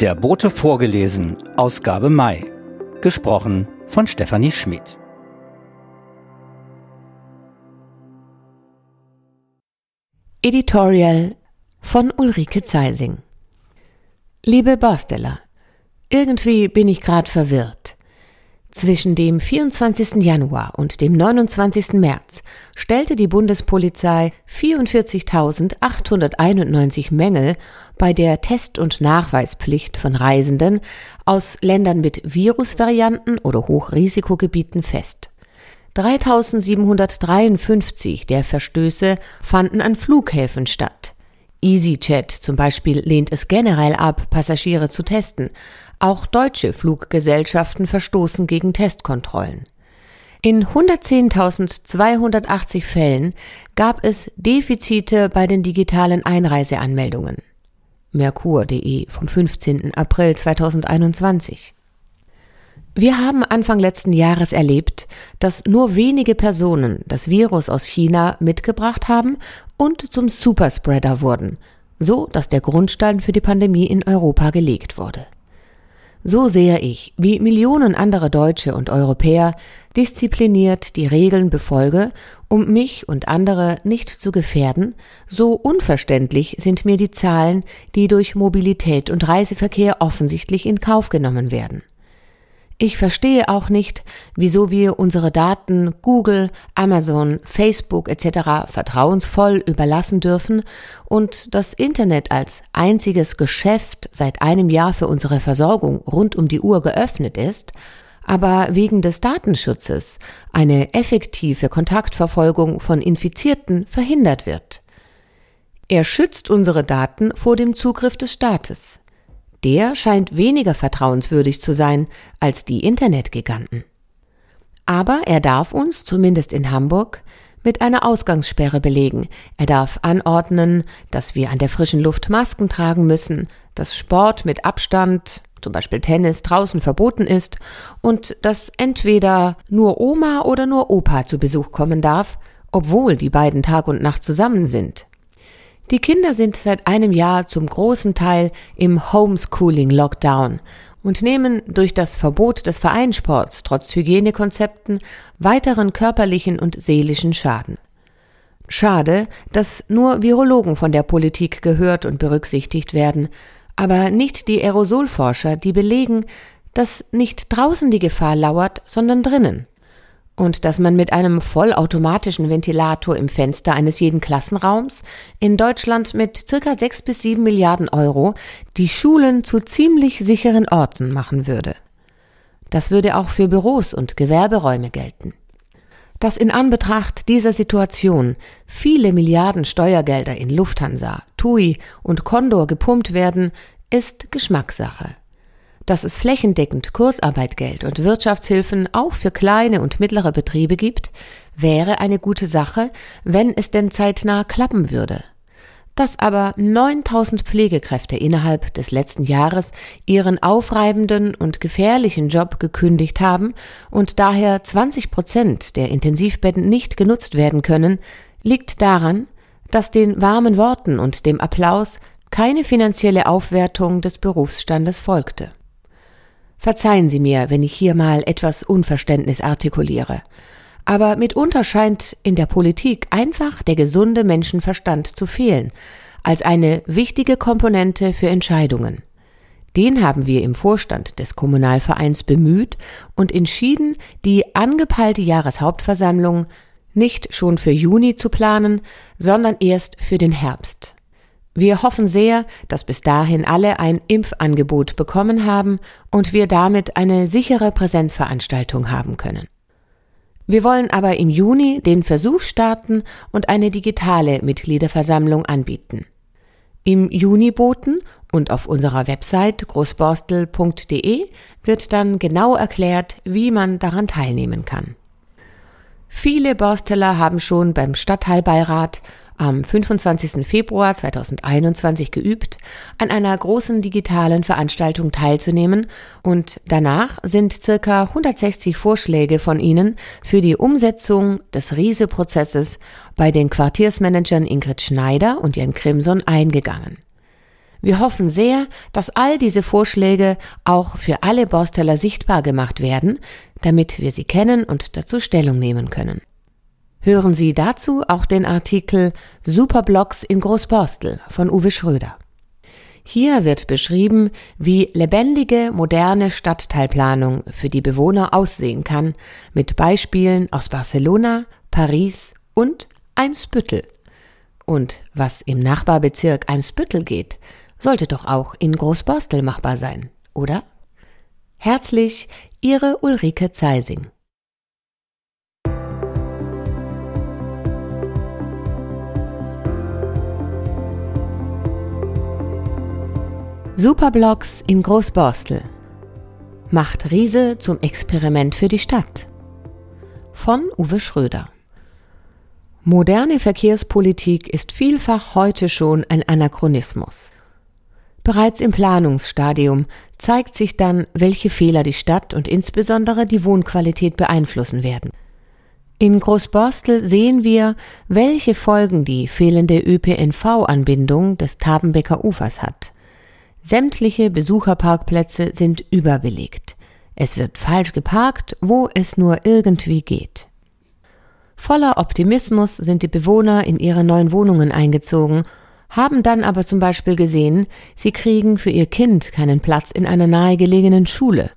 Der Bote vorgelesen, Ausgabe Mai. Gesprochen von Stefanie Schmidt. Editorial von Ulrike Zeising. Liebe Borsteller, irgendwie bin ich gerade verwirrt. Zwischen dem 24. Januar und dem 29. März stellte die Bundespolizei 44.891 Mängel bei der Test- und Nachweispflicht von Reisenden aus Ländern mit Virusvarianten oder Hochrisikogebieten fest. 3753 der Verstöße fanden an Flughäfen statt. EasyJet zum Beispiel lehnt es generell ab, Passagiere zu testen, auch deutsche Fluggesellschaften verstoßen gegen Testkontrollen. In 110.280 Fällen gab es Defizite bei den digitalen Einreiseanmeldungen. Merkur.de vom 15. April 2021. Wir haben Anfang letzten Jahres erlebt, dass nur wenige Personen das Virus aus China mitgebracht haben und zum Superspreader wurden, so dass der Grundstein für die Pandemie in Europa gelegt wurde. So sehe ich, wie Millionen andere Deutsche und Europäer diszipliniert die Regeln befolge, um mich und andere nicht zu gefährden, so unverständlich sind mir die Zahlen, die durch Mobilität und Reiseverkehr offensichtlich in Kauf genommen werden. Ich verstehe auch nicht, wieso wir unsere Daten Google, Amazon, Facebook etc. vertrauensvoll überlassen dürfen und das Internet als einziges Geschäft seit einem Jahr für unsere Versorgung rund um die Uhr geöffnet ist, aber wegen des Datenschutzes eine effektive Kontaktverfolgung von Infizierten verhindert wird. Er schützt unsere Daten vor dem Zugriff des Staates. Der scheint weniger vertrauenswürdig zu sein als die Internetgiganten. Aber er darf uns, zumindest in Hamburg, mit einer Ausgangssperre belegen. Er darf anordnen, dass wir an der frischen Luft Masken tragen müssen, dass Sport mit Abstand, zum Beispiel Tennis, draußen verboten ist und dass entweder nur Oma oder nur Opa zu Besuch kommen darf, obwohl die beiden Tag und Nacht zusammen sind. Die Kinder sind seit einem Jahr zum großen Teil im Homeschooling-Lockdown und nehmen durch das Verbot des Vereinssports trotz Hygienekonzepten weiteren körperlichen und seelischen Schaden. Schade, dass nur Virologen von der Politik gehört und berücksichtigt werden, aber nicht die Aerosolforscher, die belegen, dass nicht draußen die Gefahr lauert, sondern drinnen und dass man mit einem vollautomatischen Ventilator im Fenster eines jeden Klassenraums in Deutschland mit circa sechs bis sieben Milliarden Euro die Schulen zu ziemlich sicheren Orten machen würde. Das würde auch für Büros und Gewerberäume gelten. Dass in Anbetracht dieser Situation viele Milliarden Steuergelder in Lufthansa, TUI und Condor gepumpt werden, ist Geschmackssache dass es flächendeckend Kurzarbeitgeld und Wirtschaftshilfen auch für kleine und mittlere Betriebe gibt, wäre eine gute Sache, wenn es denn zeitnah klappen würde. Dass aber 9000 Pflegekräfte innerhalb des letzten Jahres ihren aufreibenden und gefährlichen Job gekündigt haben und daher 20 Prozent der Intensivbetten nicht genutzt werden können, liegt daran, dass den warmen Worten und dem Applaus keine finanzielle Aufwertung des Berufsstandes folgte. Verzeihen Sie mir, wenn ich hier mal etwas Unverständnis artikuliere. Aber mitunter scheint in der Politik einfach der gesunde Menschenverstand zu fehlen, als eine wichtige Komponente für Entscheidungen. Den haben wir im Vorstand des Kommunalvereins bemüht und entschieden, die angepeilte Jahreshauptversammlung nicht schon für Juni zu planen, sondern erst für den Herbst. Wir hoffen sehr, dass bis dahin alle ein Impfangebot bekommen haben und wir damit eine sichere Präsenzveranstaltung haben können. Wir wollen aber im Juni den Versuch starten und eine digitale Mitgliederversammlung anbieten. Im Juniboten und auf unserer Website großborstel.de wird dann genau erklärt, wie man daran teilnehmen kann. Viele Borsteller haben schon beim Stadtteilbeirat am 25. Februar 2021 geübt, an einer großen digitalen Veranstaltung teilzunehmen und danach sind circa 160 Vorschläge von ihnen für die Umsetzung des Riese-Prozesses bei den Quartiersmanagern Ingrid Schneider und Jan Crimson eingegangen. Wir hoffen sehr, dass all diese Vorschläge auch für alle Borsteller sichtbar gemacht werden, damit wir sie kennen und dazu Stellung nehmen können. Hören Sie dazu auch den Artikel Superblocks in Großborstel von Uwe Schröder. Hier wird beschrieben, wie lebendige, moderne Stadtteilplanung für die Bewohner aussehen kann, mit Beispielen aus Barcelona, Paris und Eimsbüttel. Und was im Nachbarbezirk Eimsbüttel geht, sollte doch auch in Großborstel machbar sein, oder? Herzlich, Ihre Ulrike Zeising. Superblocks in Großborstel. Macht Riese zum Experiment für die Stadt. Von Uwe Schröder. Moderne Verkehrspolitik ist vielfach heute schon ein Anachronismus. Bereits im Planungsstadium zeigt sich dann, welche Fehler die Stadt und insbesondere die Wohnqualität beeinflussen werden. In Großborstel sehen wir, welche Folgen die fehlende ÖPNV-Anbindung des Tabenbecker Ufers hat. Sämtliche Besucherparkplätze sind überbelegt. Es wird falsch geparkt, wo es nur irgendwie geht. Voller Optimismus sind die Bewohner in ihre neuen Wohnungen eingezogen, haben dann aber zum Beispiel gesehen, sie kriegen für ihr Kind keinen Platz in einer nahegelegenen Schule.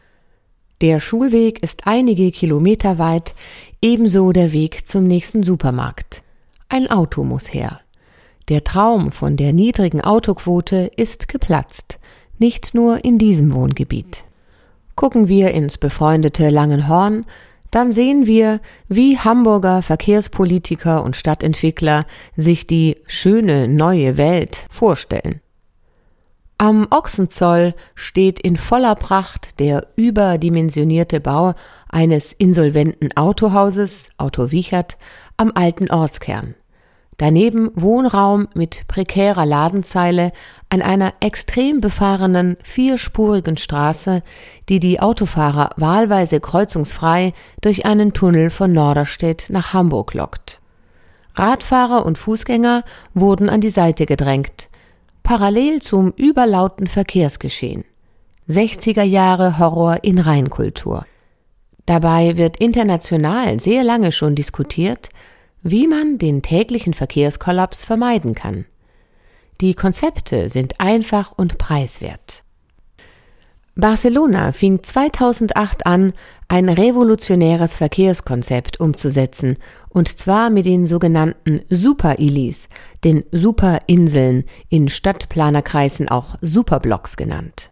Der Schulweg ist einige Kilometer weit, ebenso der Weg zum nächsten Supermarkt. Ein Auto muss her. Der Traum von der niedrigen Autoquote ist geplatzt, nicht nur in diesem Wohngebiet. Gucken wir ins befreundete Langenhorn, dann sehen wir, wie Hamburger Verkehrspolitiker und Stadtentwickler sich die schöne neue Welt vorstellen. Am Ochsenzoll steht in voller Pracht der überdimensionierte Bau eines insolventen Autohauses, Auto Wiechert, am alten Ortskern. Daneben Wohnraum mit prekärer Ladenzeile an einer extrem befahrenen vierspurigen Straße, die die Autofahrer wahlweise kreuzungsfrei durch einen Tunnel von Norderstedt nach Hamburg lockt. Radfahrer und Fußgänger wurden an die Seite gedrängt, parallel zum überlauten Verkehrsgeschehen. 60er Jahre Horror in Reinkultur. Dabei wird international sehr lange schon diskutiert, wie man den täglichen Verkehrskollaps vermeiden kann. Die Konzepte sind einfach und preiswert. Barcelona fing 2008 an, ein revolutionäres Verkehrskonzept umzusetzen, und zwar mit den sogenannten Super-Ilis, den Superinseln, in Stadtplanerkreisen auch Superblocks genannt.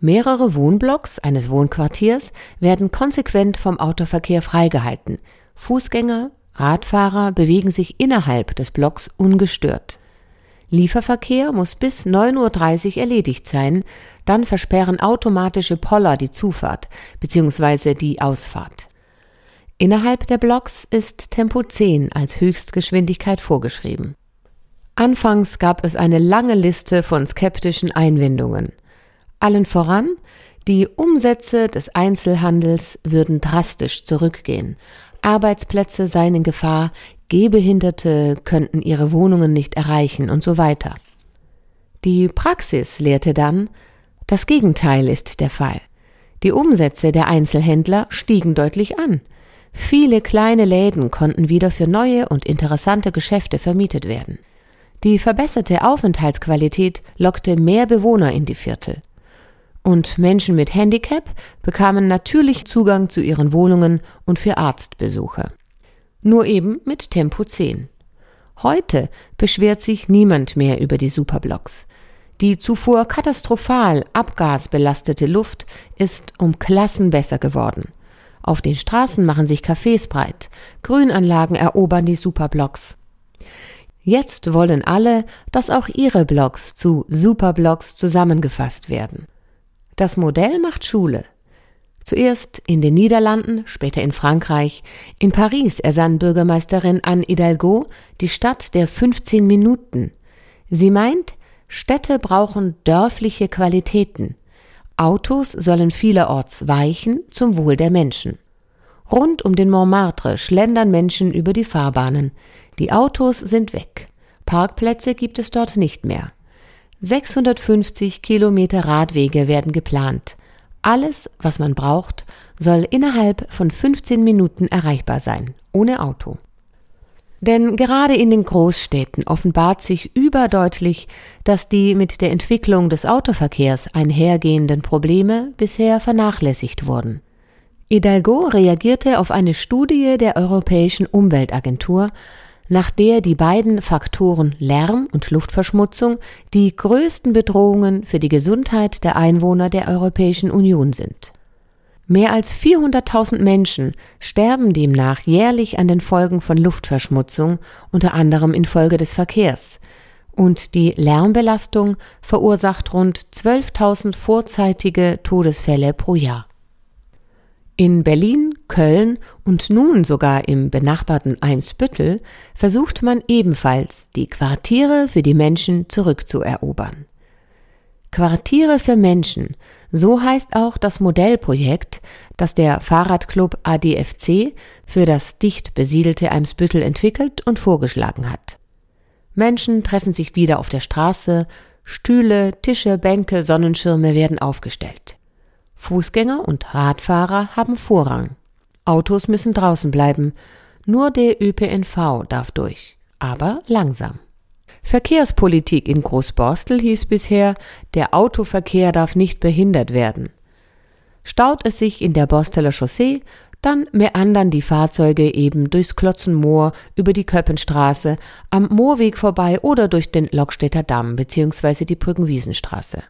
Mehrere Wohnblocks eines Wohnquartiers werden konsequent vom Autoverkehr freigehalten. Fußgänger, Radfahrer bewegen sich innerhalb des Blocks ungestört. Lieferverkehr muss bis 9.30 Uhr erledigt sein, dann versperren automatische Poller die Zufahrt bzw. die Ausfahrt. Innerhalb der Blocks ist Tempo 10 als Höchstgeschwindigkeit vorgeschrieben. Anfangs gab es eine lange Liste von skeptischen Einwendungen. Allen voran, die Umsätze des Einzelhandels würden drastisch zurückgehen. Arbeitsplätze seien in Gefahr, Gehbehinderte könnten ihre Wohnungen nicht erreichen und so weiter. Die Praxis lehrte dann, das Gegenteil ist der Fall. Die Umsätze der Einzelhändler stiegen deutlich an. Viele kleine Läden konnten wieder für neue und interessante Geschäfte vermietet werden. Die verbesserte Aufenthaltsqualität lockte mehr Bewohner in die Viertel und Menschen mit Handicap bekamen natürlich Zugang zu ihren Wohnungen und für Arztbesuche. Nur eben mit Tempo 10. Heute beschwert sich niemand mehr über die Superblocks. Die zuvor katastrophal abgasbelastete Luft ist um Klassen besser geworden. Auf den Straßen machen sich Cafés breit, Grünanlagen erobern die Superblocks. Jetzt wollen alle, dass auch ihre Blocks zu Superblocks zusammengefasst werden. Das Modell macht Schule. Zuerst in den Niederlanden, später in Frankreich. In Paris ersann Bürgermeisterin Anne Hidalgo die Stadt der 15 Minuten. Sie meint, Städte brauchen dörfliche Qualitäten. Autos sollen vielerorts weichen zum Wohl der Menschen. Rund um den Montmartre schlendern Menschen über die Fahrbahnen. Die Autos sind weg. Parkplätze gibt es dort nicht mehr. 650 Kilometer Radwege werden geplant. Alles, was man braucht, soll innerhalb von 15 Minuten erreichbar sein, ohne Auto. Denn gerade in den Großstädten offenbart sich überdeutlich, dass die mit der Entwicklung des Autoverkehrs einhergehenden Probleme bisher vernachlässigt wurden. Hidalgo reagierte auf eine Studie der Europäischen Umweltagentur, nach der die beiden Faktoren Lärm und Luftverschmutzung die größten Bedrohungen für die Gesundheit der Einwohner der Europäischen Union sind. Mehr als 400.000 Menschen sterben demnach jährlich an den Folgen von Luftverschmutzung, unter anderem infolge des Verkehrs, und die Lärmbelastung verursacht rund 12.000 vorzeitige Todesfälle pro Jahr. In Berlin, Köln und nun sogar im benachbarten Eimsbüttel versucht man ebenfalls, die Quartiere für die Menschen zurückzuerobern. Quartiere für Menschen, so heißt auch das Modellprojekt, das der Fahrradclub ADFC für das dicht besiedelte Eimsbüttel entwickelt und vorgeschlagen hat. Menschen treffen sich wieder auf der Straße, Stühle, Tische, Bänke, Sonnenschirme werden aufgestellt. Fußgänger und Radfahrer haben Vorrang. Autos müssen draußen bleiben. Nur der ÖPNV darf durch, aber langsam. Verkehrspolitik in Großborstel hieß bisher, der Autoverkehr darf nicht behindert werden. Staut es sich in der Borsteler Chaussee, dann meandern die Fahrzeuge eben durchs Klotzenmoor, über die Köppenstraße, am Moorweg vorbei oder durch den Lockstädter Damm bzw. die Brückenwiesenstraße.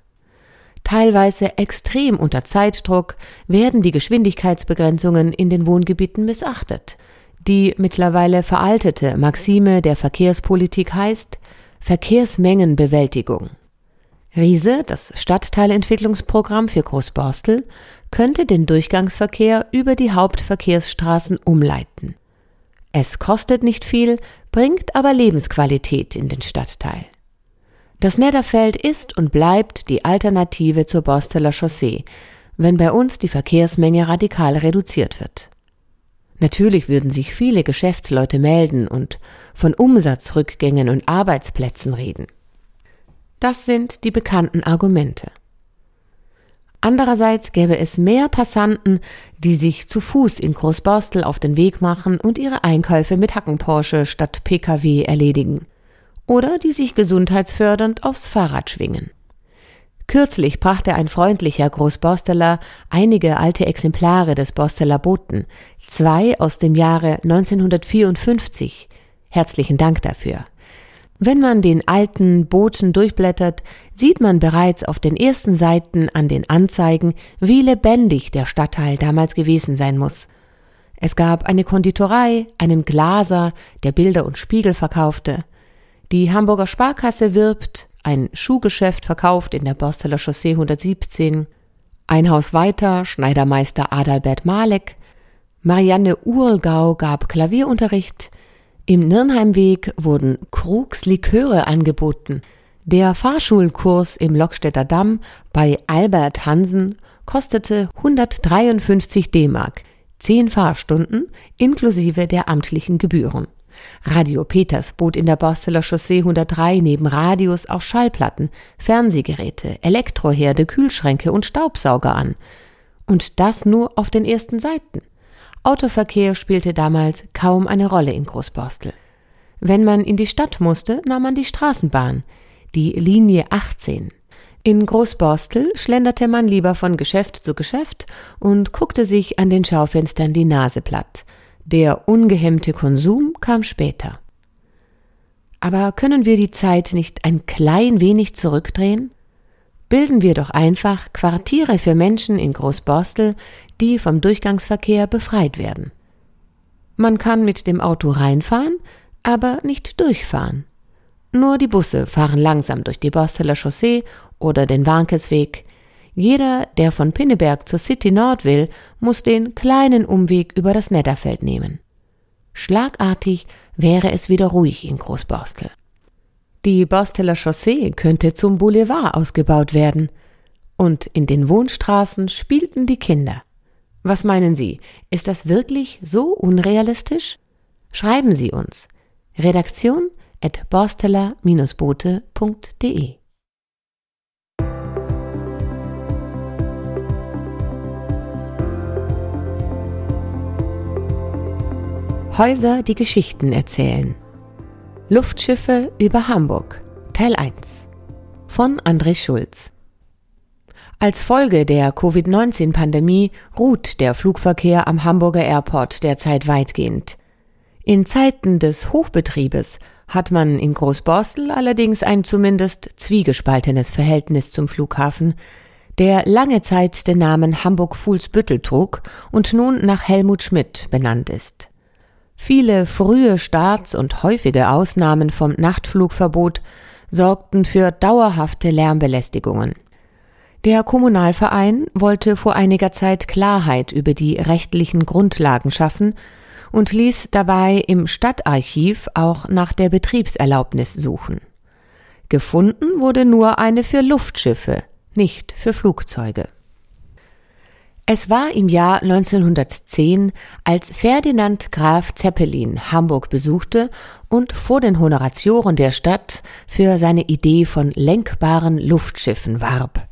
Teilweise extrem unter Zeitdruck werden die Geschwindigkeitsbegrenzungen in den Wohngebieten missachtet. Die mittlerweile veraltete Maxime der Verkehrspolitik heißt Verkehrsmengenbewältigung. Riese, das Stadtteilentwicklungsprogramm für Großborstel, könnte den Durchgangsverkehr über die Hauptverkehrsstraßen umleiten. Es kostet nicht viel, bringt aber Lebensqualität in den Stadtteil. Das Nedderfeld ist und bleibt die Alternative zur Borsteler Chaussee, wenn bei uns die Verkehrsmenge radikal reduziert wird. Natürlich würden sich viele Geschäftsleute melden und von Umsatzrückgängen und Arbeitsplätzen reden. Das sind die bekannten Argumente. Andererseits gäbe es mehr Passanten, die sich zu Fuß in Großborstel auf den Weg machen und ihre Einkäufe mit Hackenporsche statt Pkw erledigen oder die sich gesundheitsfördernd aufs Fahrrad schwingen. Kürzlich brachte ein freundlicher Großborsteler einige alte Exemplare des Borsteler Boten, zwei aus dem Jahre 1954. Herzlichen Dank dafür. Wenn man den alten Boten durchblättert, sieht man bereits auf den ersten Seiten an den Anzeigen, wie lebendig der Stadtteil damals gewesen sein muss. Es gab eine Konditorei, einen Glaser, der Bilder und Spiegel verkaufte, die Hamburger Sparkasse wirbt, ein Schuhgeschäft verkauft in der Borsteler Chaussee 117, ein Haus weiter Schneidermeister Adalbert Malek, Marianne Urlgau gab Klavierunterricht, im Nirnheimweg wurden Krugs Liköre angeboten, der Fahrschulkurs im Lockstädter Damm bei Albert Hansen kostete 153 D-Mark, zehn Fahrstunden inklusive der amtlichen Gebühren. Radio Peters bot in der Borsteler Chaussee 103 neben Radios auch Schallplatten, Fernsehgeräte, Elektroherde, Kühlschränke und Staubsauger an. Und das nur auf den ersten Seiten. Autoverkehr spielte damals kaum eine Rolle in Großborstel. Wenn man in die Stadt musste, nahm man die Straßenbahn, die Linie 18. In Großborstel schlenderte man lieber von Geschäft zu Geschäft und guckte sich an den Schaufenstern die Nase platt. Der ungehemmte Konsum kam später. Aber können wir die Zeit nicht ein klein wenig zurückdrehen? Bilden wir doch einfach Quartiere für Menschen in Großborstel, die vom Durchgangsverkehr befreit werden. Man kann mit dem Auto reinfahren, aber nicht durchfahren. Nur die Busse fahren langsam durch die Borsteler Chaussee oder den Warnkesweg, jeder, der von Pinneberg zur City Nord will, muss den kleinen Umweg über das Netterfeld nehmen. Schlagartig wäre es wieder ruhig in Großborstel. Die Borsteler Chaussee könnte zum Boulevard ausgebaut werden. Und in den Wohnstraßen spielten die Kinder. Was meinen Sie, ist das wirklich so unrealistisch? Schreiben Sie uns. Redaktion at borsteler-bote.de Häuser, die Geschichten erzählen. Luftschiffe über Hamburg Teil 1 von André Schulz. Als Folge der Covid-19-Pandemie ruht der Flugverkehr am Hamburger Airport derzeit weitgehend. In Zeiten des Hochbetriebes hat man in Großborstel allerdings ein zumindest zwiegespaltenes Verhältnis zum Flughafen, der lange Zeit den Namen Hamburg-Fuhlsbüttel trug und nun nach Helmut Schmidt benannt ist. Viele frühe Starts und häufige Ausnahmen vom Nachtflugverbot sorgten für dauerhafte Lärmbelästigungen. Der Kommunalverein wollte vor einiger Zeit Klarheit über die rechtlichen Grundlagen schaffen und ließ dabei im Stadtarchiv auch nach der Betriebserlaubnis suchen. Gefunden wurde nur eine für Luftschiffe, nicht für Flugzeuge. Es war im Jahr 1910, als Ferdinand Graf Zeppelin Hamburg besuchte und vor den Honoratioren der Stadt für seine Idee von lenkbaren Luftschiffen warb.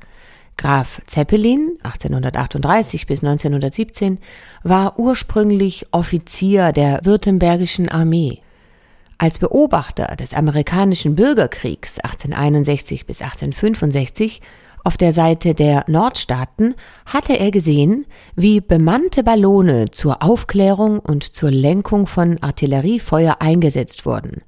Graf Zeppelin, 1838 bis 1917, war ursprünglich Offizier der Württembergischen Armee. Als Beobachter des amerikanischen Bürgerkriegs 1861 bis 1865 auf der Seite der Nordstaaten hatte er gesehen, wie bemannte Ballone zur Aufklärung und zur Lenkung von Artilleriefeuer eingesetzt wurden.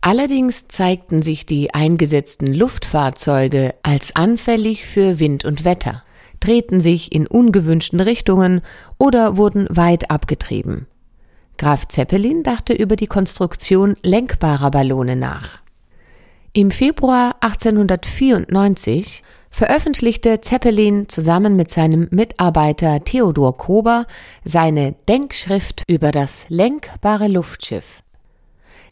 Allerdings zeigten sich die eingesetzten Luftfahrzeuge als anfällig für Wind und Wetter, drehten sich in ungewünschten Richtungen oder wurden weit abgetrieben. Graf Zeppelin dachte über die Konstruktion lenkbarer Ballone nach. Im Februar 1894 veröffentlichte Zeppelin zusammen mit seinem Mitarbeiter Theodor Kober seine Denkschrift über das lenkbare Luftschiff.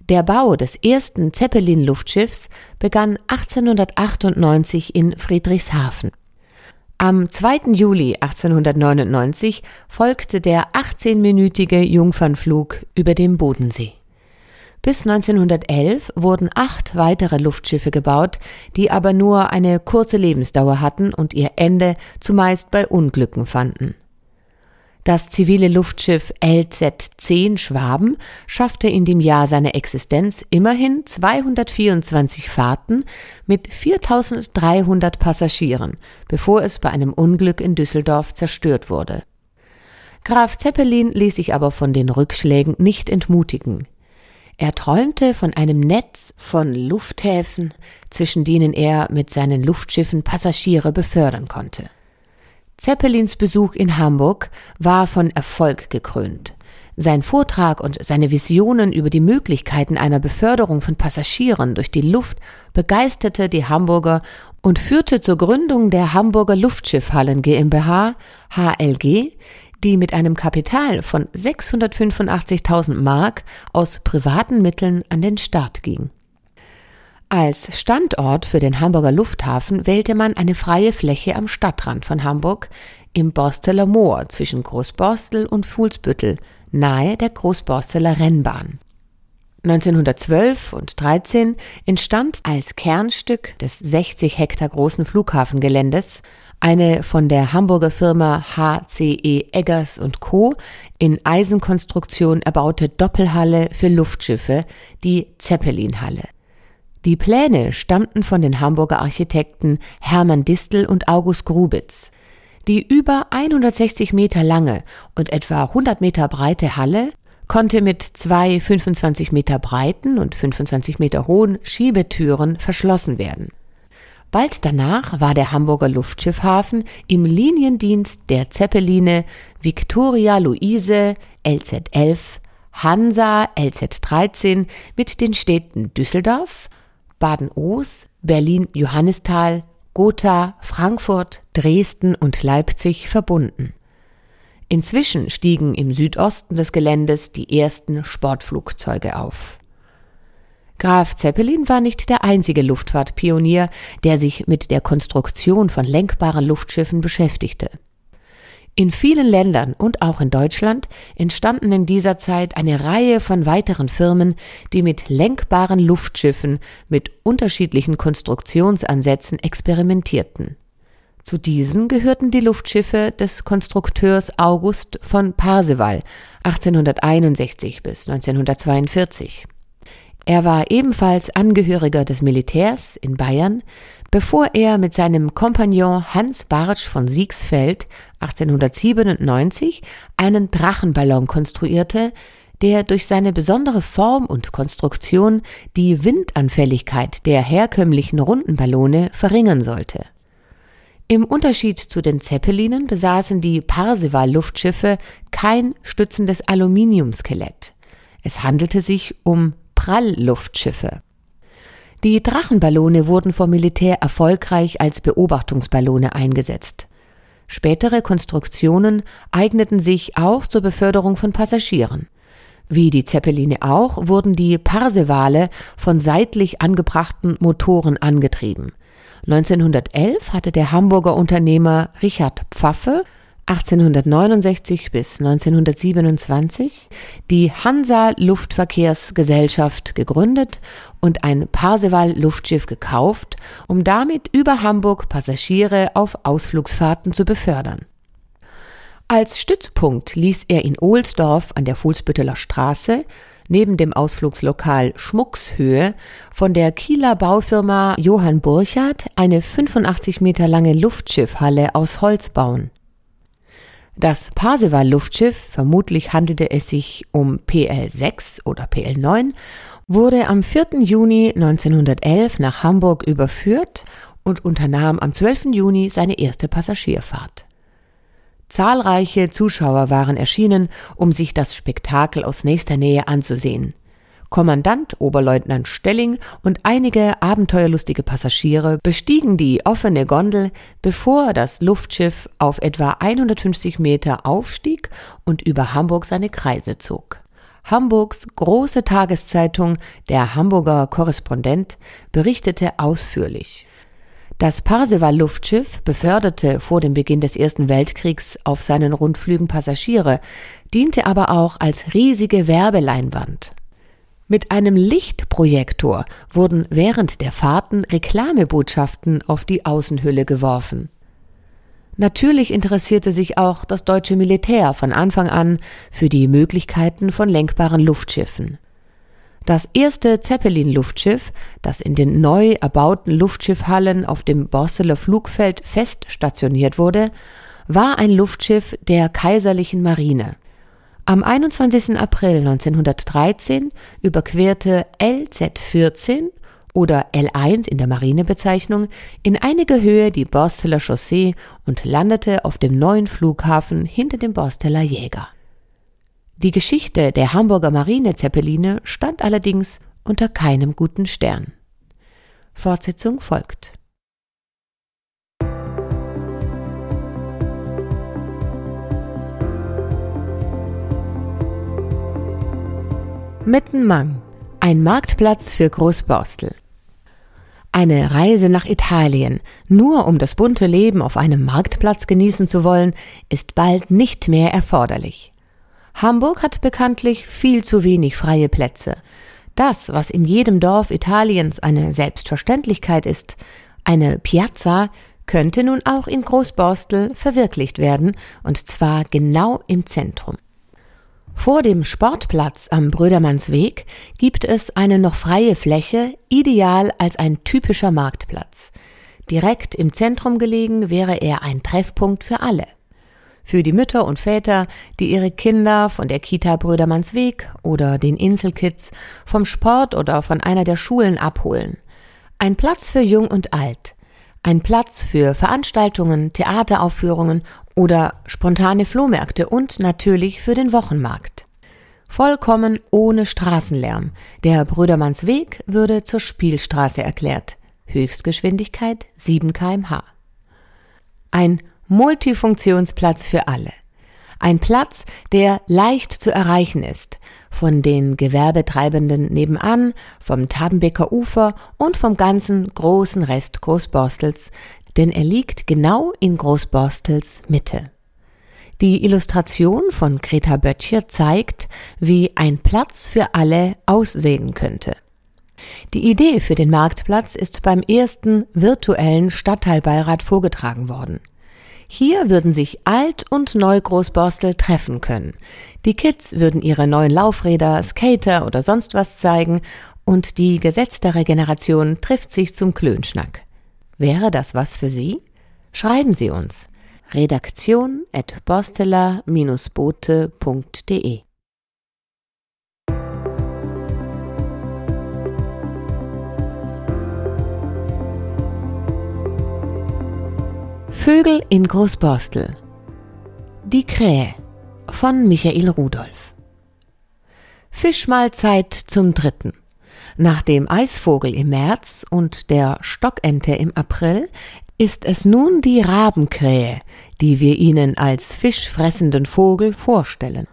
Der Bau des ersten Zeppelin-Luftschiffs begann 1898 in Friedrichshafen. Am 2. Juli 1899 folgte der 18-minütige Jungfernflug über dem Bodensee. Bis 1911 wurden acht weitere Luftschiffe gebaut, die aber nur eine kurze Lebensdauer hatten und ihr Ende zumeist bei Unglücken fanden. Das zivile Luftschiff LZ-10 Schwaben schaffte in dem Jahr seiner Existenz immerhin 224 Fahrten mit 4300 Passagieren, bevor es bei einem Unglück in Düsseldorf zerstört wurde. Graf Zeppelin ließ sich aber von den Rückschlägen nicht entmutigen. Er träumte von einem Netz von Lufthäfen, zwischen denen er mit seinen Luftschiffen Passagiere befördern konnte. Zeppelins Besuch in Hamburg war von Erfolg gekrönt. Sein Vortrag und seine Visionen über die Möglichkeiten einer Beförderung von Passagieren durch die Luft begeisterte die Hamburger und führte zur Gründung der Hamburger Luftschiffhallen GmbH HLG, die mit einem Kapital von 685.000 Mark aus privaten Mitteln an den Start ging. Als Standort für den Hamburger Lufthafen wählte man eine freie Fläche am Stadtrand von Hamburg im Borsteler Moor zwischen Großborstel und Fuhlsbüttel, nahe der Großborsteler Rennbahn. 1912 und 13 entstand als Kernstück des 60 Hektar großen Flughafengeländes eine von der Hamburger Firma HCE Eggers Co. in Eisenkonstruktion erbaute Doppelhalle für Luftschiffe, die Zeppelinhalle. Die Pläne stammten von den Hamburger Architekten Hermann Distel und August Grubitz. Die über 160 Meter lange und etwa 100 Meter breite Halle konnte mit zwei 25 Meter breiten und 25 Meter hohen Schiebetüren verschlossen werden. Bald danach war der Hamburger Luftschiffhafen im Liniendienst der Zeppeline Victoria Luise LZ11, Hansa LZ13 mit den Städten Düsseldorf, Baden-Oos, Berlin-Johannisthal, Gotha, Frankfurt, Dresden und Leipzig verbunden. Inzwischen stiegen im Südosten des Geländes die ersten Sportflugzeuge auf. Graf Zeppelin war nicht der einzige Luftfahrtpionier, der sich mit der Konstruktion von lenkbaren Luftschiffen beschäftigte. In vielen Ländern und auch in Deutschland entstanden in dieser Zeit eine Reihe von weiteren Firmen, die mit lenkbaren Luftschiffen mit unterschiedlichen Konstruktionsansätzen experimentierten. Zu diesen gehörten die Luftschiffe des Konstrukteurs August von Parseval 1861 bis 1942. Er war ebenfalls Angehöriger des Militärs in Bayern, bevor er mit seinem Kompagnon Hans Bartsch von Siegsfeld 1897 einen Drachenballon konstruierte, der durch seine besondere Form und Konstruktion die Windanfälligkeit der herkömmlichen runden Ballone verringern sollte. Im Unterschied zu den Zeppelinen besaßen die Parseval-Luftschiffe kein stützendes Aluminiumskelett. Es handelte sich um Prallluftschiffe. Die Drachenballone wurden vom Militär erfolgreich als Beobachtungsballone eingesetzt. Spätere Konstruktionen eigneten sich auch zur Beförderung von Passagieren. Wie die Zeppeline auch wurden die Parsevale von seitlich angebrachten Motoren angetrieben. 1911 hatte der Hamburger Unternehmer Richard Pfaffe 1869 bis 1927 die Hansa Luftverkehrsgesellschaft gegründet und ein Parseval Luftschiff gekauft, um damit über Hamburg Passagiere auf Ausflugsfahrten zu befördern. Als Stützpunkt ließ er in Ohlsdorf an der Fuhlsbütteler Straße neben dem Ausflugslokal Schmuckshöhe von der Kieler Baufirma Johann Burchardt eine 85 Meter lange Luftschiffhalle aus Holz bauen. Das Parseval Luftschiff, vermutlich handelte es sich um PL6 oder PL9, wurde am 4. Juni 1911 nach Hamburg überführt und unternahm am 12. Juni seine erste Passagierfahrt. Zahlreiche Zuschauer waren erschienen, um sich das Spektakel aus nächster Nähe anzusehen. Kommandant Oberleutnant Stelling und einige abenteuerlustige Passagiere bestiegen die offene Gondel, bevor das Luftschiff auf etwa 150 Meter aufstieg und über Hamburg seine Kreise zog. Hamburgs große Tageszeitung, der Hamburger Korrespondent, berichtete ausführlich. Das Parseval-Luftschiff beförderte vor dem Beginn des Ersten Weltkriegs auf seinen Rundflügen Passagiere, diente aber auch als riesige Werbeleinwand. Mit einem Lichtprojektor wurden während der Fahrten Reklamebotschaften auf die Außenhülle geworfen. Natürlich interessierte sich auch das deutsche Militär von Anfang an für die Möglichkeiten von lenkbaren Luftschiffen. Das erste Zeppelin-Luftschiff, das in den neu erbauten Luftschiffhallen auf dem Borsteler Flugfeld fest stationiert wurde, war ein Luftschiff der Kaiserlichen Marine. Am 21. April 1913 überquerte LZ-14 oder L1 in der Marinebezeichnung in einiger Höhe die Borsteler Chaussee und landete auf dem neuen Flughafen hinter dem Borsteler Jäger. Die Geschichte der Hamburger Marinezeppeline stand allerdings unter keinem guten Stern. Fortsetzung folgt. Mittenmang, ein Marktplatz für Großborstel. Eine Reise nach Italien, nur um das bunte Leben auf einem Marktplatz genießen zu wollen, ist bald nicht mehr erforderlich. Hamburg hat bekanntlich viel zu wenig freie Plätze. Das, was in jedem Dorf Italiens eine Selbstverständlichkeit ist, eine Piazza, könnte nun auch in Großborstel verwirklicht werden, und zwar genau im Zentrum. Vor dem Sportplatz am Brödermannsweg gibt es eine noch freie Fläche, ideal als ein typischer Marktplatz. Direkt im Zentrum gelegen wäre er ein Treffpunkt für alle für die Mütter und Väter, die ihre Kinder von der Kita Brödermannsweg oder den Inselkids vom Sport oder von einer der Schulen abholen. Ein Platz für Jung und Alt. Ein Platz für Veranstaltungen, Theateraufführungen oder spontane Flohmärkte und natürlich für den Wochenmarkt. Vollkommen ohne Straßenlärm. Der Brödermannsweg würde zur Spielstraße erklärt. Höchstgeschwindigkeit 7 kmh. Ein Multifunktionsplatz für alle. Ein Platz, der leicht zu erreichen ist, von den Gewerbetreibenden nebenan, vom Tabenbecker Ufer und vom ganzen großen Rest Großborstels, denn er liegt genau in Großborstels Mitte. Die Illustration von Greta Böttcher zeigt, wie ein Platz für alle aussehen könnte. Die Idee für den Marktplatz ist beim ersten virtuellen Stadtteilbeirat vorgetragen worden. Hier würden sich Alt- und Neu-Großborstel treffen können. Die Kids würden ihre neuen Laufräder, Skater oder sonst was zeigen und die gesetztere Generation trifft sich zum Klönschnack. Wäre das was für Sie? Schreiben Sie uns. Redaktion at borsteler-bote.de Vögel in Großborstel Die Krähe von Michael Rudolph Fischmahlzeit zum dritten. Nach dem Eisvogel im März und der Stockente im April ist es nun die Rabenkrähe, die wir Ihnen als fischfressenden Vogel vorstellen.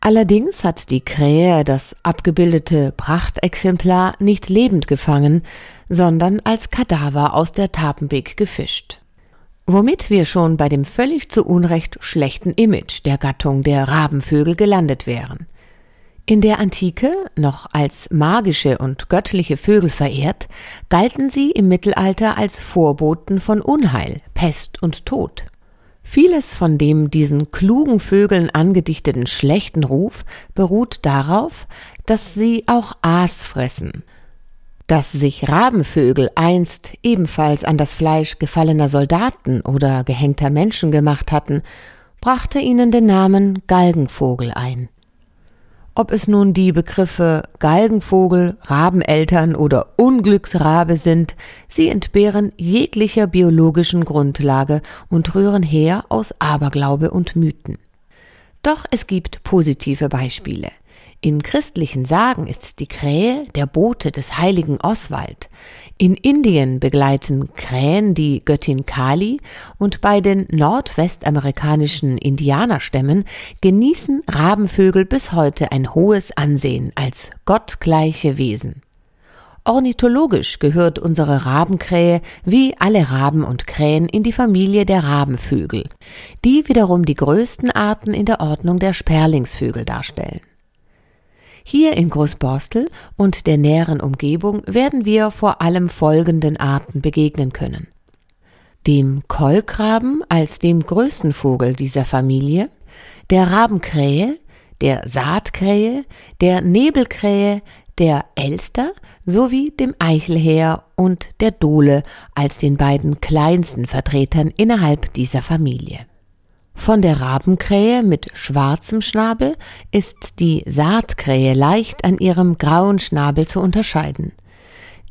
Allerdings hat die Krähe das abgebildete Prachtexemplar nicht lebend gefangen, sondern als Kadaver aus der Tapenbeek gefischt womit wir schon bei dem völlig zu Unrecht schlechten Image der Gattung der Rabenvögel gelandet wären. In der Antike, noch als magische und göttliche Vögel verehrt, galten sie im Mittelalter als Vorboten von Unheil, Pest und Tod. Vieles von dem diesen klugen Vögeln angedichteten schlechten Ruf beruht darauf, dass sie auch Aas fressen dass sich Rabenvögel einst ebenfalls an das Fleisch gefallener Soldaten oder gehängter Menschen gemacht hatten, brachte ihnen den Namen Galgenvogel ein. Ob es nun die Begriffe Galgenvogel, Rabeneltern oder Unglücksrabe sind, sie entbehren jeglicher biologischen Grundlage und rühren her aus Aberglaube und Mythen. Doch es gibt positive Beispiele. In christlichen Sagen ist die Krähe der Bote des heiligen Oswald. In Indien begleiten Krähen die Göttin Kali und bei den nordwestamerikanischen Indianerstämmen genießen Rabenvögel bis heute ein hohes Ansehen als gottgleiche Wesen. Ornithologisch gehört unsere Rabenkrähe wie alle Raben und Krähen in die Familie der Rabenvögel, die wiederum die größten Arten in der Ordnung der Sperlingsvögel darstellen. Hier in Großborstel und der näheren Umgebung werden wir vor allem folgenden Arten begegnen können. Dem Kolkraben als dem größten Vogel dieser Familie, der Rabenkrähe, der Saatkrähe, der Nebelkrähe, der Elster sowie dem Eichelheer und der Dole als den beiden kleinsten Vertretern innerhalb dieser Familie. Von der Rabenkrähe mit schwarzem Schnabel ist die Saatkrähe leicht an ihrem grauen Schnabel zu unterscheiden.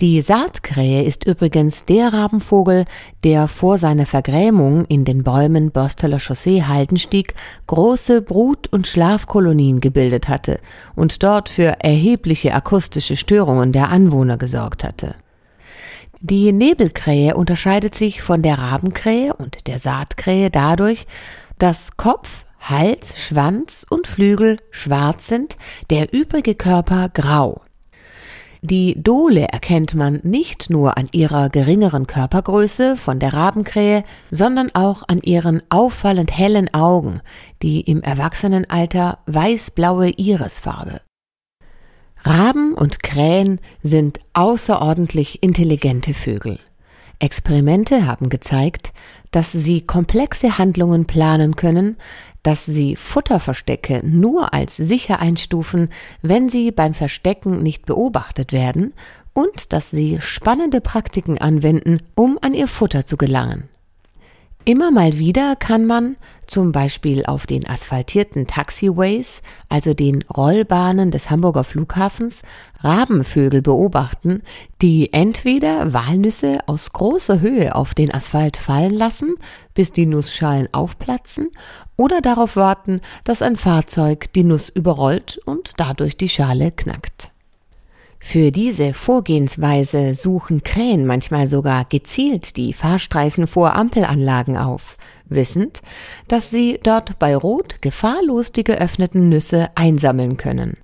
Die Saatkrähe ist übrigens der Rabenvogel, der vor seiner Vergrämung in den Bäumen Börsteler Chaussee Haldenstieg große Brut- und Schlafkolonien gebildet hatte und dort für erhebliche akustische Störungen der Anwohner gesorgt hatte. Die Nebelkrähe unterscheidet sich von der Rabenkrähe und der Saatkrähe dadurch, dass Kopf, Hals, Schwanz und Flügel schwarz sind, der übrige Körper grau. Die Dole erkennt man nicht nur an ihrer geringeren Körpergröße von der Rabenkrähe, sondern auch an ihren auffallend hellen Augen, die im Erwachsenenalter weißblaue Irisfarbe. Raben und Krähen sind außerordentlich intelligente Vögel. Experimente haben gezeigt, dass sie komplexe Handlungen planen können, dass sie Futterverstecke nur als sicher einstufen, wenn sie beim Verstecken nicht beobachtet werden und dass sie spannende Praktiken anwenden, um an ihr Futter zu gelangen. Immer mal wieder kann man, zum Beispiel auf den asphaltierten Taxiways, also den Rollbahnen des Hamburger Flughafens, Rabenvögel beobachten, die entweder Walnüsse aus großer Höhe auf den Asphalt fallen lassen, bis die Nussschalen aufplatzen, oder darauf warten, dass ein Fahrzeug die Nuss überrollt und dadurch die Schale knackt. Für diese Vorgehensweise suchen Krähen manchmal sogar gezielt die Fahrstreifen vor Ampelanlagen auf, wissend, dass sie dort bei Rot gefahrlos die geöffneten Nüsse einsammeln können.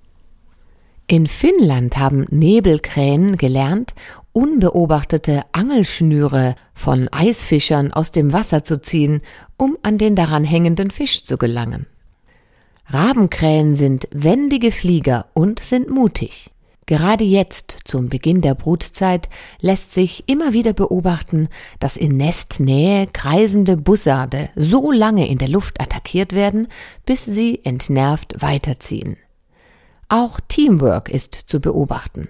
In Finnland haben Nebelkrähen gelernt, unbeobachtete Angelschnüre von Eisfischern aus dem Wasser zu ziehen, um an den daran hängenden Fisch zu gelangen. Rabenkrähen sind wendige Flieger und sind mutig. Gerade jetzt, zum Beginn der Brutzeit, lässt sich immer wieder beobachten, dass in Nestnähe kreisende Bussarde so lange in der Luft attackiert werden, bis sie entnervt weiterziehen. Auch Teamwork ist zu beobachten.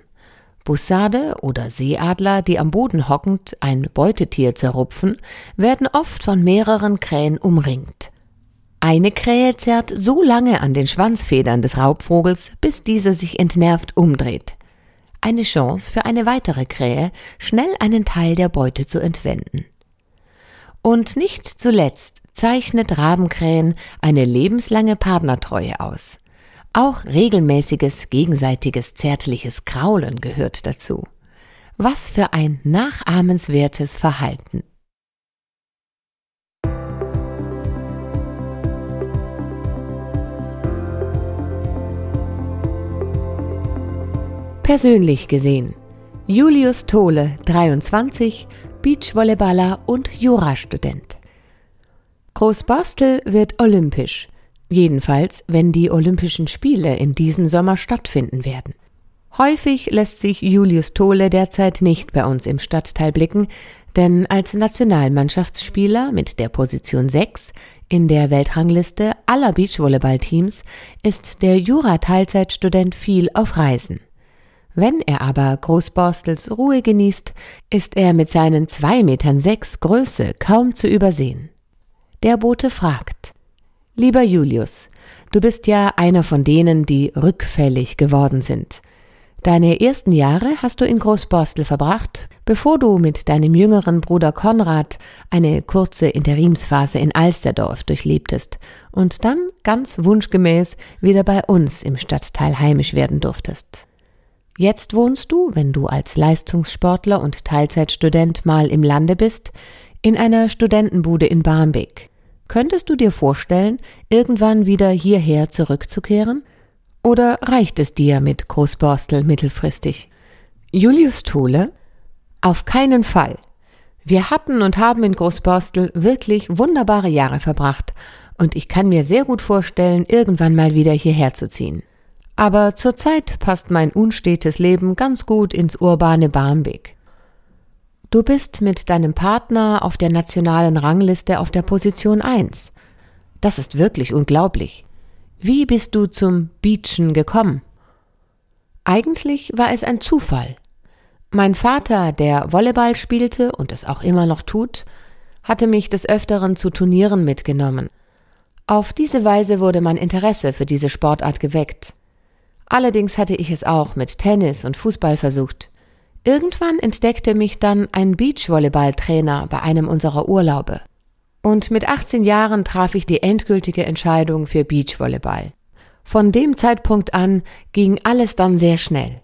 Bussarde oder Seeadler, die am Boden hockend ein Beutetier zerrupfen, werden oft von mehreren Krähen umringt. Eine Krähe zerrt so lange an den Schwanzfedern des Raubvogels, bis dieser sich entnervt umdreht. Eine Chance für eine weitere Krähe, schnell einen Teil der Beute zu entwenden. Und nicht zuletzt zeichnet Rabenkrähen eine lebenslange Partnertreue aus. Auch regelmäßiges gegenseitiges zärtliches Kraulen gehört dazu. Was für ein nachahmenswertes Verhalten. Persönlich gesehen. Julius Tole, 23, Beachvolleyballer und Jurastudent. Großborstel wird olympisch. Jedenfalls, wenn die Olympischen Spiele in diesem Sommer stattfinden werden. Häufig lässt sich Julius Tole derzeit nicht bei uns im Stadtteil blicken, denn als Nationalmannschaftsspieler mit der Position 6 in der Weltrangliste aller Beachvolleyballteams ist der Jura-Teilzeitstudent viel auf Reisen. Wenn er aber Großborstels Ruhe genießt, ist er mit seinen zwei Metern sechs Größe kaum zu übersehen. Der Bote fragt, Lieber Julius, du bist ja einer von denen, die rückfällig geworden sind. Deine ersten Jahre hast du in Großborstel verbracht, bevor du mit deinem jüngeren Bruder Konrad eine kurze Interimsphase in Alsterdorf durchlebtest und dann ganz wunschgemäß wieder bei uns im Stadtteil heimisch werden durftest. Jetzt wohnst du, wenn du als Leistungssportler und Teilzeitstudent mal im Lande bist, in einer Studentenbude in Barmbek. Könntest du dir vorstellen, irgendwann wieder hierher zurückzukehren? Oder reicht es dir mit Großborstel mittelfristig? Julius Thule? Auf keinen Fall. Wir hatten und haben in Großborstel wirklich wunderbare Jahre verbracht und ich kann mir sehr gut vorstellen, irgendwann mal wieder hierher zu ziehen. Aber zurzeit passt mein unstetes Leben ganz gut ins urbane Barmbek. Du bist mit deinem Partner auf der nationalen Rangliste auf der Position 1. Das ist wirklich unglaublich. Wie bist du zum Beachen gekommen? Eigentlich war es ein Zufall. Mein Vater, der Volleyball spielte und es auch immer noch tut, hatte mich des Öfteren zu Turnieren mitgenommen. Auf diese Weise wurde mein Interesse für diese Sportart geweckt. Allerdings hatte ich es auch mit Tennis und Fußball versucht. Irgendwann entdeckte mich dann ein Beachvolleyballtrainer bei einem unserer Urlaube. Und mit 18 Jahren traf ich die endgültige Entscheidung für Beachvolleyball. Von dem Zeitpunkt an ging alles dann sehr schnell.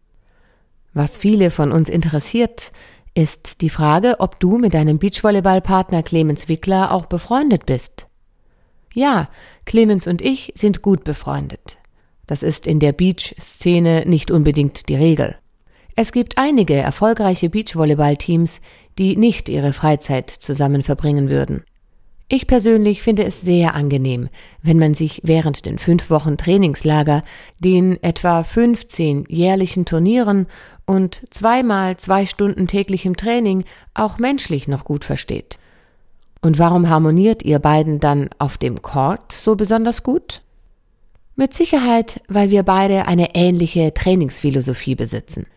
Was viele von uns interessiert, ist die Frage, ob du mit deinem Beachvolleyballpartner Clemens Wickler auch befreundet bist. Ja, Clemens und ich sind gut befreundet. Das ist in der Beach-Szene nicht unbedingt die Regel. Es gibt einige erfolgreiche Beachvolleyball-Teams, die nicht ihre Freizeit zusammen verbringen würden. Ich persönlich finde es sehr angenehm, wenn man sich während den fünf Wochen Trainingslager, den etwa 15 jährlichen Turnieren und zweimal zwei Stunden täglichem Training auch menschlich noch gut versteht. Und warum harmoniert ihr beiden dann auf dem Court so besonders gut? Mit Sicherheit, weil wir beide eine ähnliche Trainingsphilosophie besitzen.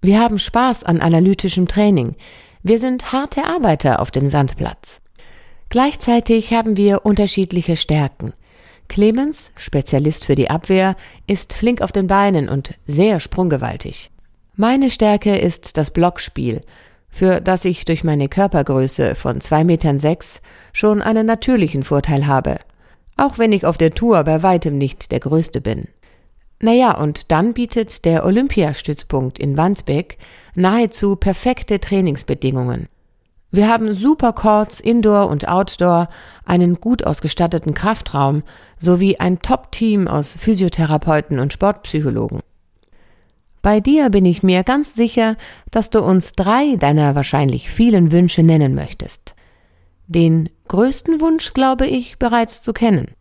Wir haben Spaß an analytischem Training. Wir sind harte Arbeiter auf dem Sandplatz. Gleichzeitig haben wir unterschiedliche Stärken. Clemens, Spezialist für die Abwehr, ist flink auf den Beinen und sehr sprunggewaltig. Meine Stärke ist das Blockspiel, für das ich durch meine Körpergröße von zwei Metern sechs schon einen natürlichen Vorteil habe auch wenn ich auf der Tour bei weitem nicht der Größte bin. Naja, und dann bietet der Olympiastützpunkt in Wandsbek nahezu perfekte Trainingsbedingungen. Wir haben super Courts Indoor und Outdoor, einen gut ausgestatteten Kraftraum sowie ein Top-Team aus Physiotherapeuten und Sportpsychologen. Bei dir bin ich mir ganz sicher, dass du uns drei deiner wahrscheinlich vielen Wünsche nennen möchtest. Den größten Wunsch glaube ich bereits zu kennen.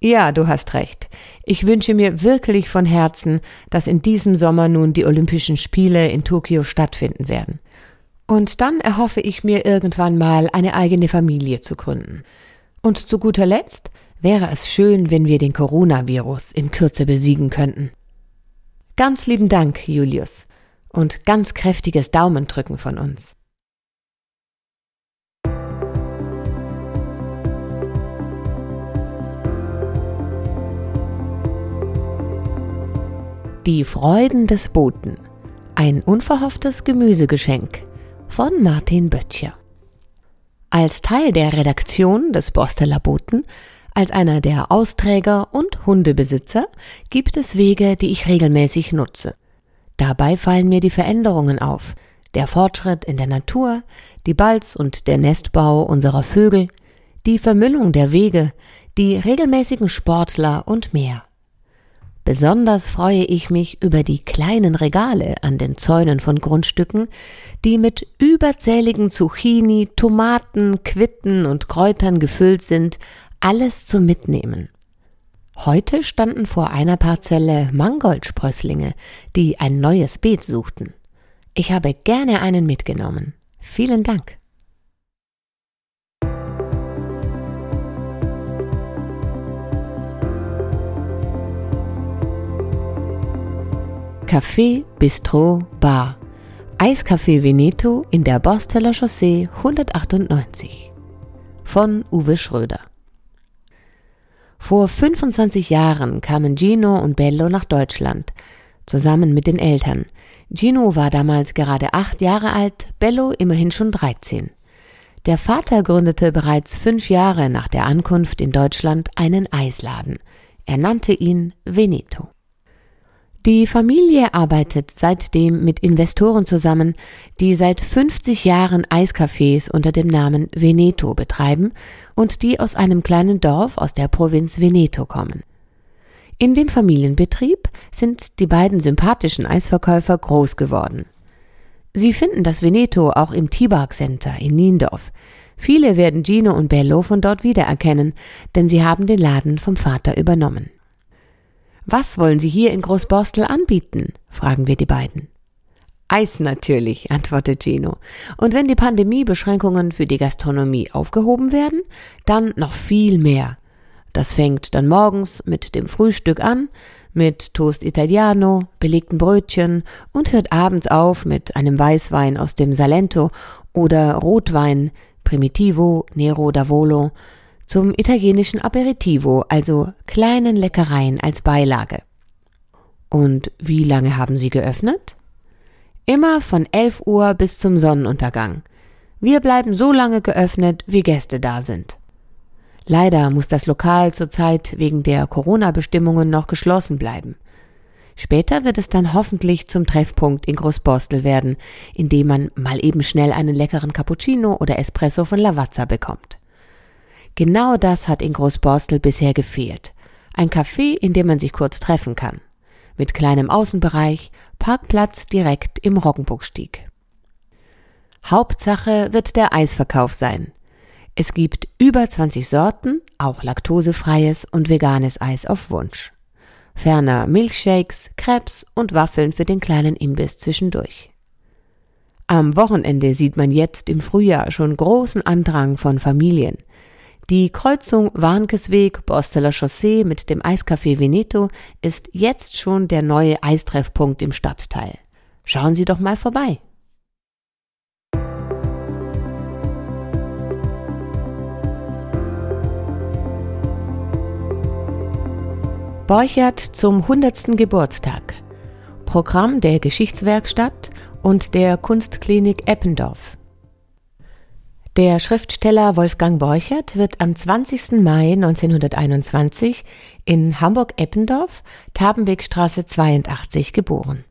Ja, du hast recht. Ich wünsche mir wirklich von Herzen, dass in diesem Sommer nun die Olympischen Spiele in Tokio stattfinden werden. Und dann erhoffe ich mir irgendwann mal eine eigene Familie zu gründen. Und zu guter Letzt wäre es schön, wenn wir den Coronavirus in Kürze besiegen könnten. Ganz lieben Dank, Julius, und ganz kräftiges Daumendrücken von uns. Die Freuden des Boten. Ein unverhofftes Gemüsegeschenk von Martin Böttcher. Als Teil der Redaktion des Borsteler Boten, als einer der Austräger und Hundebesitzer, gibt es Wege, die ich regelmäßig nutze. Dabei fallen mir die Veränderungen auf, der Fortschritt in der Natur, die Balz und der Nestbau unserer Vögel, die Vermüllung der Wege, die regelmäßigen Sportler und mehr. Besonders freue ich mich über die kleinen Regale an den Zäunen von Grundstücken, die mit überzähligen Zucchini, Tomaten, Quitten und Kräutern gefüllt sind, alles zum Mitnehmen. Heute standen vor einer Parzelle Mangoldsprösslinge, die ein neues Beet suchten. Ich habe gerne einen mitgenommen. Vielen Dank. Café, Bistro, Bar. Eiscafé Veneto in der Borsteller Chaussee 198. Von Uwe Schröder. Vor 25 Jahren kamen Gino und Bello nach Deutschland, zusammen mit den Eltern. Gino war damals gerade acht Jahre alt, Bello immerhin schon 13. Der Vater gründete bereits fünf Jahre nach der Ankunft in Deutschland einen Eisladen. Er nannte ihn Veneto. Die Familie arbeitet seitdem mit Investoren zusammen, die seit 50 Jahren Eiscafés unter dem Namen Veneto betreiben und die aus einem kleinen Dorf aus der Provinz Veneto kommen. In dem Familienbetrieb sind die beiden sympathischen Eisverkäufer groß geworden. Sie finden das Veneto auch im T-Bark Center in Niendorf. Viele werden Gino und Bello von dort wiedererkennen, denn sie haben den Laden vom Vater übernommen. Was wollen Sie hier in Großborstel anbieten? fragen wir die beiden. Eis natürlich, antwortet Gino. Und wenn die Pandemiebeschränkungen für die Gastronomie aufgehoben werden, dann noch viel mehr. Das fängt dann morgens mit dem Frühstück an, mit Toast Italiano, belegten Brötchen und hört abends auf mit einem Weißwein aus dem Salento oder Rotwein Primitivo, Nero d'Avolo zum italienischen Aperitivo, also kleinen Leckereien als Beilage. Und wie lange haben Sie geöffnet? Immer von 11 Uhr bis zum Sonnenuntergang. Wir bleiben so lange geöffnet, wie Gäste da sind. Leider muss das Lokal zurzeit wegen der Corona-Bestimmungen noch geschlossen bleiben. Später wird es dann hoffentlich zum Treffpunkt in Großborstel werden, in dem man mal eben schnell einen leckeren Cappuccino oder Espresso von Lavazza bekommt. Genau das hat in Großborstel bisher gefehlt. Ein Café, in dem man sich kurz treffen kann. Mit kleinem Außenbereich, Parkplatz direkt im Roggenburgstieg. Hauptsache wird der Eisverkauf sein. Es gibt über 20 Sorten, auch laktosefreies und veganes Eis auf Wunsch. Ferner Milchshakes, Crepes und Waffeln für den kleinen Imbiss zwischendurch. Am Wochenende sieht man jetzt im Frühjahr schon großen Andrang von Familien, die Kreuzung Warnkesweg Borsteler Chaussee mit dem Eiscafé Veneto ist jetzt schon der neue Eistreffpunkt im Stadtteil. Schauen Sie doch mal vorbei. Borchert zum 100. Geburtstag. Programm der Geschichtswerkstatt und der Kunstklinik Eppendorf. Der Schriftsteller Wolfgang Borchert wird am 20. Mai 1921 in Hamburg-Eppendorf, Tabenwegstraße 82 geboren.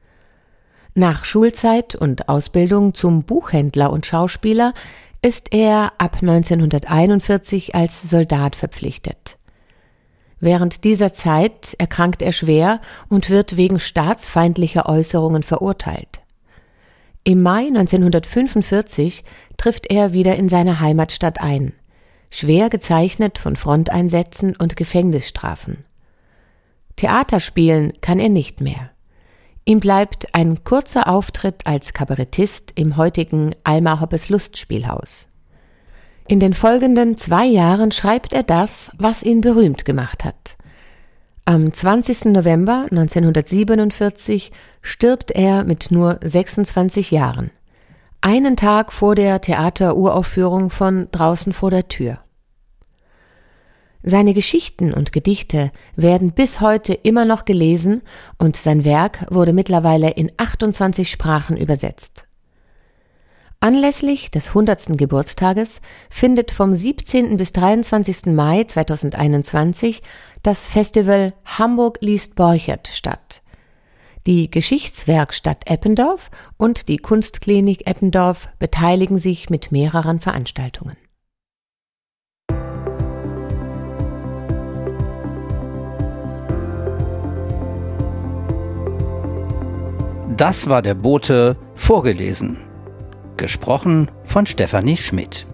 Nach Schulzeit und Ausbildung zum Buchhändler und Schauspieler ist er ab 1941 als Soldat verpflichtet. Während dieser Zeit erkrankt er schwer und wird wegen staatsfeindlicher Äußerungen verurteilt. Im Mai 1945 trifft er wieder in seine Heimatstadt ein. schwer gezeichnet von Fronteinsätzen und Gefängnisstrafen. Theater spielen kann er nicht mehr. Ihm bleibt ein kurzer Auftritt als Kabarettist im heutigen Alma Hoppes Lustspielhaus. In den folgenden zwei Jahren schreibt er das, was ihn berühmt gemacht hat. Am 20. November 1947 stirbt er mit nur 26 Jahren. Einen Tag vor der Theateruraufführung von Draußen vor der Tür. Seine Geschichten und Gedichte werden bis heute immer noch gelesen und sein Werk wurde mittlerweile in 28 Sprachen übersetzt. Anlässlich des 100. Geburtstages findet vom 17. bis 23. Mai 2021 das Festival Hamburg liest Borchert statt. Die Geschichtswerkstatt Eppendorf und die Kunstklinik Eppendorf beteiligen sich mit mehreren Veranstaltungen. Das war der Bote vorgelesen. Gesprochen von Stefanie Schmidt.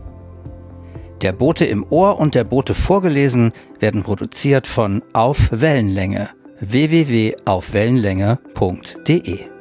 Der Bote im Ohr und der Bote vorgelesen werden produziert von Auf Wellenlänge www.aufwellenlänge.de